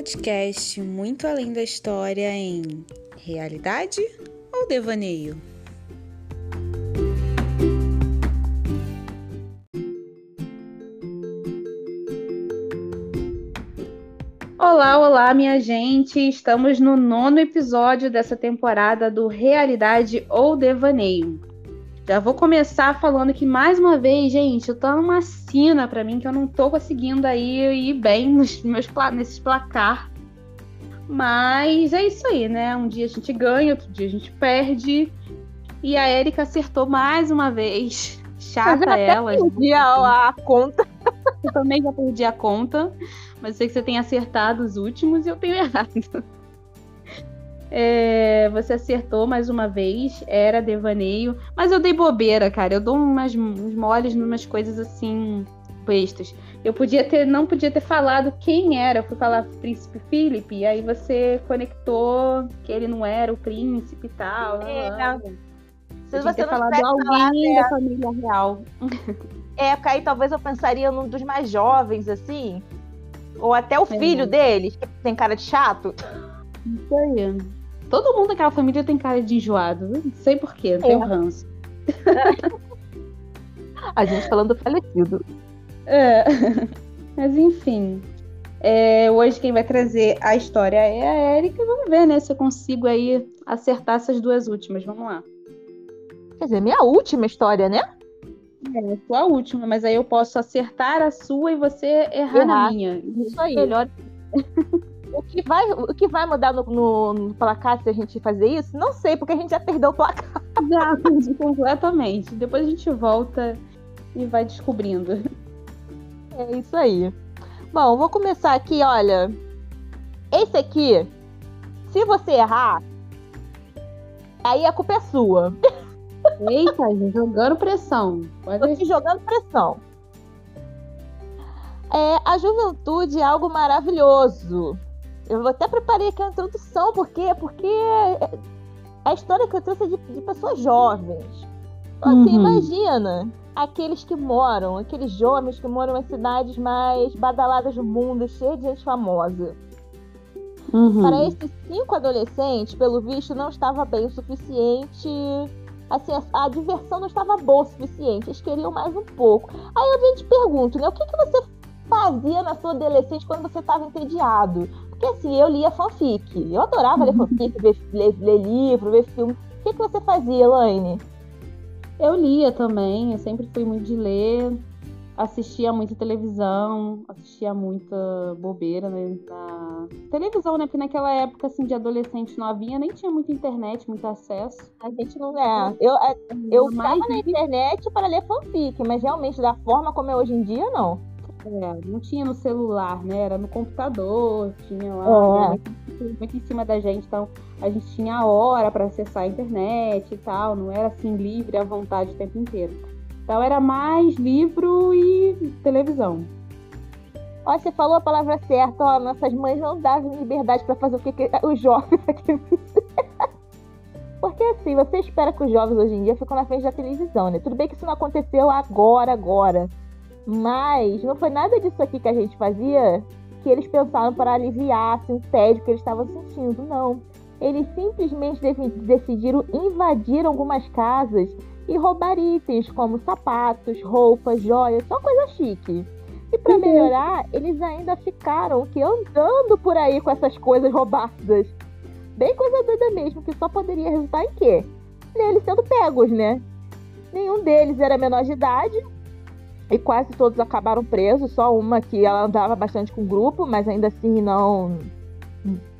podcast Muito Além da História em Realidade ou Devaneio? Olá, olá, minha gente! Estamos no nono episódio dessa temporada do Realidade ou Devaneio. Já vou começar falando que, mais uma vez, gente, eu tô numa sina para mim que eu não tô conseguindo aí ir bem nos meus nesses placar. Mas é isso aí, né? Um dia a gente ganha, outro dia a gente perde. E a Erika acertou mais uma vez. Chata eu ela. Perdi a, a conta. Eu também já perdi a conta. Mas sei que você tem acertado os últimos e eu tenho errado. É, você acertou mais uma vez, era devaneio. Mas eu dei bobeira, cara. Eu dou umas, uns moles numas coisas assim, bestas. Eu podia ter, não podia ter falado quem era. Eu fui falar príncipe Philip, e aí você conectou que ele não era o príncipe e tal. É, não. Se você ter não falado alguém da família real. É, aí talvez eu pensaria num dos mais jovens, assim. Ou até o é. filho deles, que tem cara de chato. Isso aí. Todo mundo daquela família tem cara de enjoado. Não sei porquê, tem é. o ranço. A gente falando do falecido. É. Mas enfim. É, hoje quem vai trazer a história é a Erika. Vamos ver, né? Se eu consigo aí acertar essas duas últimas. Vamos lá. Quer dizer, minha última história, né? É, sua última, mas aí eu posso acertar a sua e você errar, errar. na minha. Isso aí. Melhor. O que vai, o que vai mudar no, no, no, placar se a gente fazer isso? Não sei, porque a gente já perdeu o placar. Já, completamente. Depois a gente volta e vai descobrindo. É isso aí. Bom, vou começar aqui, olha. Esse aqui, se você errar, aí a culpa é sua. Eita, jogando pressão. Pode Tô te jogando pressão. É, a juventude é algo maravilhoso. Eu até preparei aqui a introdução, por quê? Porque é a história que eu trouxe é de, de pessoas jovens. Então, assim, uhum. imagina aqueles que moram, aqueles jovens que moram em cidades mais badaladas do mundo, cheias de gente famosa. Uhum. Para esses cinco adolescentes, pelo visto, não estava bem o suficiente. Assim, a, a, diversão não estava boa o suficiente. Eles queriam mais um pouco. Aí eu te pergunto, né? O que, que você fazia na sua adolescente quando você estava entediado? Porque assim, eu lia fanfic. Eu adorava ler fanfic, ver, ler, ler livro, ver filme. O que, que você fazia, Elaine? Eu lia também, eu sempre fui muito de ler. Assistia muita televisão, assistia muita bobeira né, na televisão, né? Porque naquela época, assim, de adolescente havia, nem tinha muita internet, muito acesso. A gente não é. Eu, é, eu estava na internet para ler fanfic, mas realmente da forma como é hoje em dia, não. É, não tinha no celular, né? Era no computador, tinha lá é. muito em cima da gente, então a gente tinha a hora para acessar a internet e tal, não era assim livre à vontade o tempo inteiro. Então era mais livro e televisão. Ó, você falou a palavra certa, ó, nossas mães não davam liberdade para fazer o que, que os jovens aqui Porque assim, você espera que os jovens hoje em dia ficam na frente da televisão, né? Tudo bem que isso não aconteceu agora, agora. Mas não foi nada disso aqui que a gente fazia que eles pensaram para aliviar assim, o tédio que eles estavam sentindo. Não. Eles simplesmente decidiram invadir algumas casas e roubar itens como sapatos, roupas, joias, só coisa chique. E para uhum. melhorar, eles ainda ficaram que andando por aí com essas coisas roubadas. Bem coisa doida mesmo, que só poderia resultar em quê? Neles sendo pegos, né? Nenhum deles era menor de idade e quase todos acabaram presos, só uma que ela andava bastante com o grupo, mas ainda assim não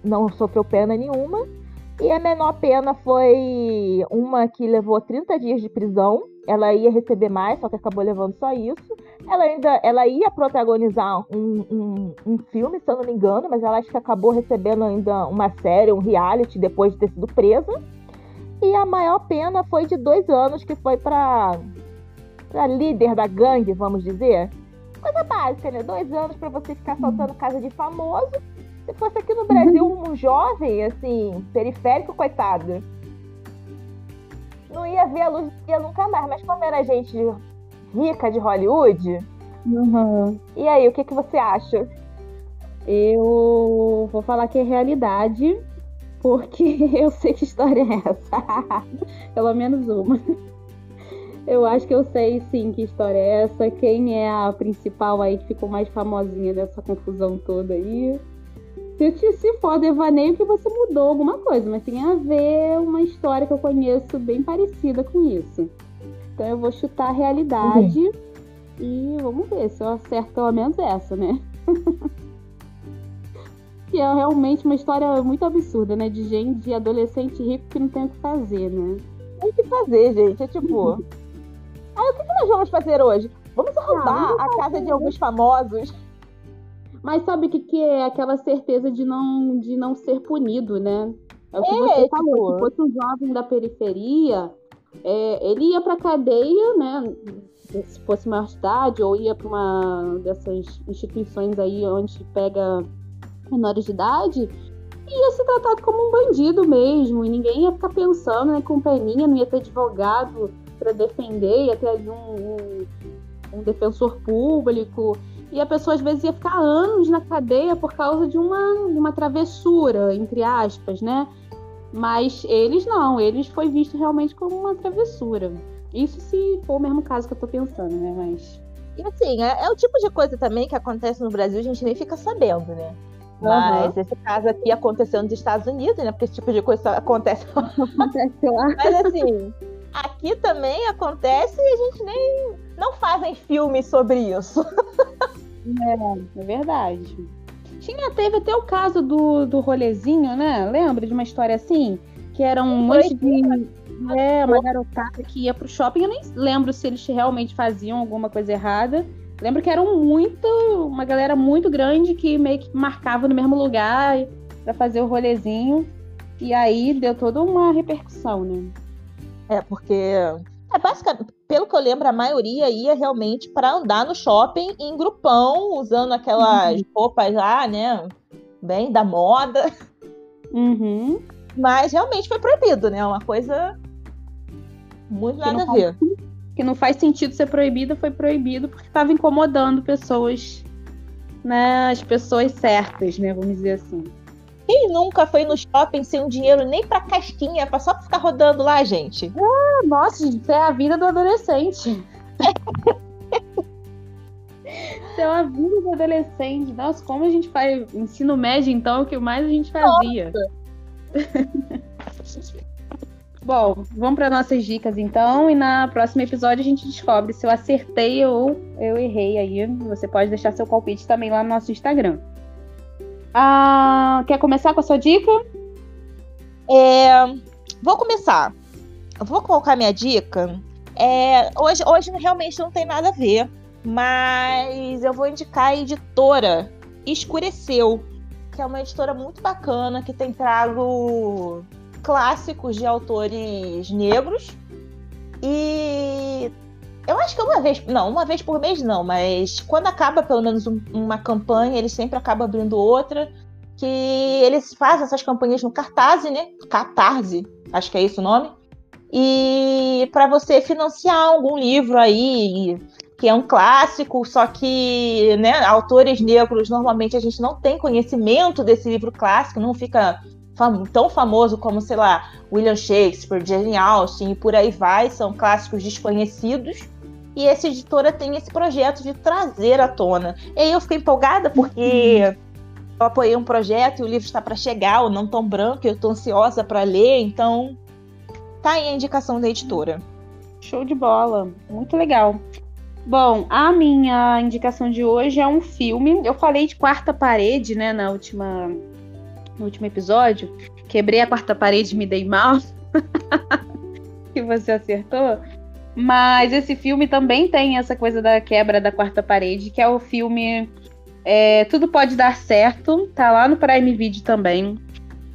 não sofreu pena nenhuma. E a menor pena foi uma que levou 30 dias de prisão. Ela ia receber mais, só que acabou levando só isso. Ela ainda ela ia protagonizar um, um, um filme, se eu não me engano, mas ela acho que acabou recebendo ainda uma série, um reality, depois de ter sido presa. E a maior pena foi de dois anos, que foi para pra líder da gangue, vamos dizer. Coisa básica, né? Dois anos para você ficar assaltando casa de famoso. Se fosse aqui no Brasil uhum. um jovem, assim, periférico, coitado, não ia ver a luz do dia nunca mais. Mas como era gente rica de Hollywood, uhum. e aí, o que, que você acha? Eu vou falar que é realidade, porque eu sei que história é essa. Pelo menos uma. Eu acho que eu sei sim que história é essa. Quem é a principal aí que ficou mais famosinha dessa confusão toda aí. Se, se for devaneio que você mudou alguma coisa, mas tem a ver uma história que eu conheço bem parecida com isso. Então eu vou chutar a realidade uhum. e vamos ver se eu acerto pelo menos essa, né? que é realmente uma história muito absurda, né? De gente, de adolescente rico que não tem o que fazer, né? Tem o que fazer, gente. É tipo. Ah, o que, nós vamos fazer hoje? Vamos arrumar ah, a casa de alguns famosos. Mas sabe o que, que é aquela certeza de não, de não ser punido, né? É o que é, você falou. Tipo... Se fosse um jovem da periferia, é, ele ia pra cadeia, né? Se fosse maior cidade, ou ia para uma dessas instituições aí onde pega menores de idade, ia ser tratado como um bandido mesmo, e ninguém ia ficar pensando né, com peninha, não ia ter advogado para defender, ia ter ali um, um, um, defensor público, e a pessoa às vezes ia ficar anos na cadeia por causa de uma, uma travessura, entre aspas, né? Mas eles não, eles foi visto realmente como uma travessura. Isso se for o mesmo caso que eu tô pensando, né? Mas. E assim, é, é o tipo de coisa também que acontece no Brasil, a gente nem fica sabendo, né? Mas uhum. esse caso aqui aconteceu nos Estados Unidos, né? Porque esse tipo de coisa acontece, acontece lá. Mas assim, aqui também acontece e a gente nem. Não fazem filmes sobre isso. É, é verdade. Tinha, teve até o caso do, do rolezinho, né? Lembra de uma história assim? Que era um monte de. É, uma garotada que ia pro shopping. Eu nem lembro se eles realmente faziam alguma coisa errada. Lembro que eram muito, uma galera muito grande que meio que marcava no mesmo lugar para fazer o rolezinho. E aí deu toda uma repercussão, né? É, porque é basicamente, pelo que eu lembro, a maioria ia realmente para andar no shopping em grupão, usando aquelas uhum. roupas lá, né? Bem da moda. Uhum. Mas realmente foi proibido, né? Uma coisa muito nada a ver que não faz sentido ser proibido, foi proibido porque estava incomodando pessoas, né? As pessoas certas, né? Vamos dizer assim. Quem nunca foi no shopping sem um dinheiro nem pra casquinha, pra só ficar rodando lá, gente? Ah, nossa, isso é a vida do adolescente. isso é a vida do adolescente. Nossa, como a gente faz ensino médio, então, é o que mais a gente fazia. Bom, vamos para nossas dicas então, e na próximo episódio a gente descobre se eu acertei ou eu errei aí. Você pode deixar seu palpite também lá no nosso Instagram. Ah, quer começar com a sua dica? É, vou começar. Vou colocar minha dica. É, hoje, hoje realmente não tem nada a ver, mas eu vou indicar a editora Escureceu, que é uma editora muito bacana que tem trago clássicos de autores negros. E eu acho que uma vez, não, uma vez por mês não, mas quando acaba pelo menos um, uma campanha, eles sempre acabam abrindo outra. Que eles fazem essas campanhas no Catarse, né? Catarse, acho que é esse o nome. E para você financiar algum livro aí, que é um clássico, só que né, autores negros normalmente a gente não tem conhecimento desse livro clássico, não fica fam tão famoso como, sei lá, William Shakespeare, Jane Austen e por aí vai, são clássicos desconhecidos. E essa editora tem esse projeto de trazer à tona. E aí eu fiquei empolgada porque uhum. eu apoiei um projeto e o livro está para chegar, o Não Tão Branco, eu estou ansiosa para ler, então tá aí a indicação da editora. Show de bola, muito legal. Bom, a minha indicação de hoje é um filme. Eu falei de quarta parede, né, na última no último episódio, quebrei a quarta parede e me dei mal. que você acertou. Mas esse filme também tem essa coisa da quebra da quarta parede, que é o filme é, Tudo Pode Dar Certo, tá lá no Prime Video também.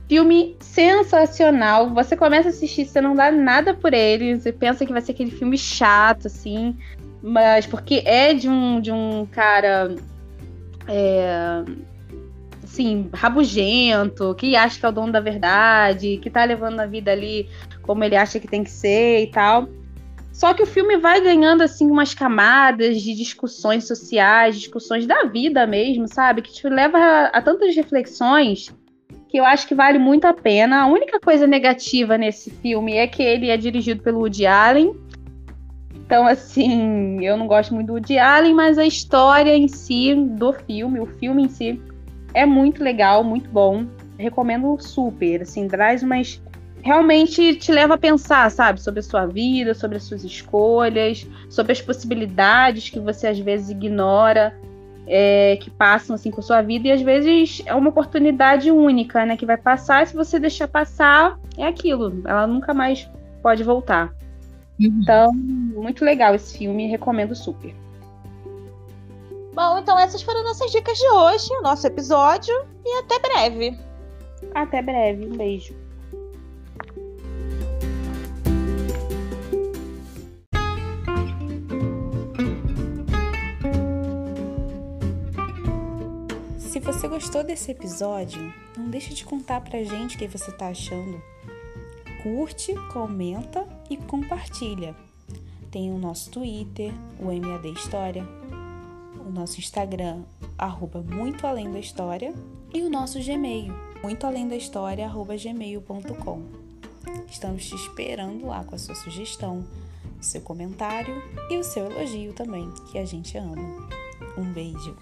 Filme sensacional. Você começa a assistir, você não dá nada por ele, você pensa que vai ser aquele filme chato, assim, mas porque é de um, de um cara. É, assim, rabugento, que acha que é o dono da verdade, que tá levando a vida ali como ele acha que tem que ser e tal. Só que o filme vai ganhando assim umas camadas de discussões sociais, discussões da vida mesmo, sabe? Que te leva a, a tantas reflexões que eu acho que vale muito a pena. A única coisa negativa nesse filme é que ele é dirigido pelo Woody Allen. Então, assim, eu não gosto muito do Woody Allen, mas a história em si do filme, o filme em si, é muito legal, muito bom. Recomendo super, assim, traz umas realmente te leva a pensar, sabe, sobre a sua vida, sobre as suas escolhas, sobre as possibilidades que você às vezes ignora, é, que passam assim com a sua vida, e às vezes é uma oportunidade única, né, que vai passar, e se você deixar passar, é aquilo, ela nunca mais pode voltar. Uhum. Então, muito legal esse filme, recomendo super. Bom, então essas foram nossas dicas de hoje, o nosso episódio, e até breve. Até breve, um beijo. Você gostou desse episódio, não deixe de contar pra gente o que você tá achando. Curte, comenta e compartilha. Tem o nosso Twitter, o MAD História, o nosso Instagram, arroba Muito Além da História, e o nosso Gmail, muito além da história, arroba gmail.com. Estamos te esperando lá com a sua sugestão, o seu comentário e o seu elogio também, que a gente ama. Um beijo!